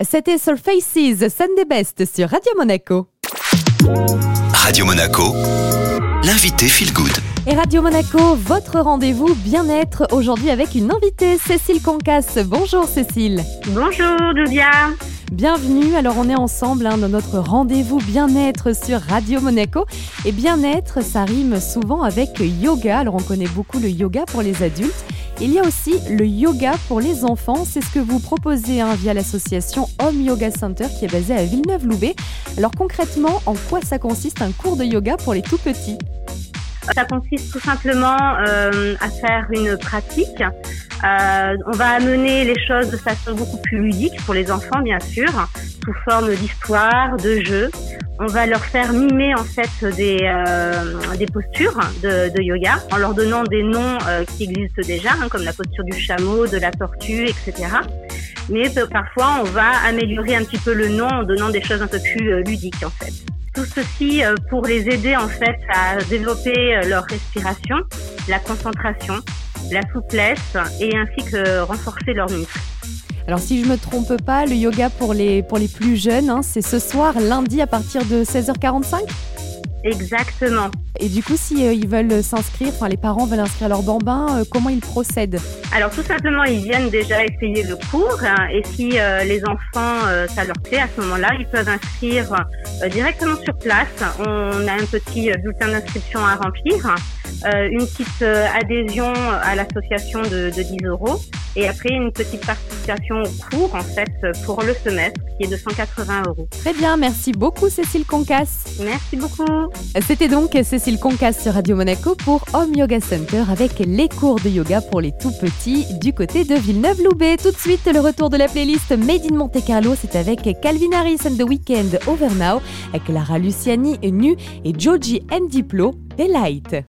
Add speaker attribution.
Speaker 1: C'était Surfaces Sunday Best sur Radio Monaco.
Speaker 2: Radio Monaco, l'invité Feel Good.
Speaker 1: Et Radio Monaco, votre rendez-vous bien-être aujourd'hui avec une invitée, Cécile Concas. Bonjour Cécile.
Speaker 3: Bonjour Julia.
Speaker 1: Bienvenue, alors on est ensemble hein, dans notre rendez-vous bien-être sur Radio Monaco. Et bien-être, ça rime souvent avec yoga, alors on connaît beaucoup le yoga pour les adultes. Il y a aussi le yoga pour les enfants, c'est ce que vous proposez hein, via l'association Home Yoga Center qui est basée à Villeneuve-Loubet. Alors concrètement, en quoi ça consiste un cours de yoga pour les tout petits?
Speaker 3: Ça consiste tout simplement euh, à faire une pratique. Euh, on va amener les choses de façon beaucoup plus ludique pour les enfants, bien sûr, sous forme d'histoire, de jeu on va leur faire mimer en fait des, euh, des postures de, de, yoga en leur donnant des noms euh, qui existent déjà, hein, comme la posture du chameau, de la tortue, etc. Mais parfois, on va améliorer un petit peu le nom en donnant des choses un peu plus euh, ludiques en fait. Tout ceci pour les aider en fait à développer leur respiration, la concentration, la souplesse et ainsi que renforcer leurs muscles.
Speaker 1: Alors si je me trompe pas, le yoga pour les, pour les plus jeunes, hein, c'est ce soir, lundi à partir de 16h45
Speaker 3: Exactement.
Speaker 1: Et du coup, si euh, ils veulent s'inscrire, enfin les parents veulent inscrire leur bambin, euh, comment ils procèdent?
Speaker 3: Alors tout simplement, ils viennent déjà essayer le cours hein, et si euh, les enfants ça leur plaît à ce moment-là, ils peuvent inscrire directement sur place. On a un petit bulletin d'inscription à remplir, une petite adhésion à l'association de, de 10 euros et après une petite participation au cours en fait pour le semestre qui est de 180 euros.
Speaker 1: Très bien, merci beaucoup Cécile Concas.
Speaker 3: Merci beaucoup.
Speaker 1: C'était donc Cécile Concas sur Radio Monaco pour Home Yoga Center avec les cours de yoga pour les tout petits du côté de Villeneuve-Loubet. Tout de suite, le retour de la playlist Made in Monte Carlo, c'est avec Calvin Harris and the Weekend Over Now, Clara Luciani, Nu et Joji and Diplo, Delight.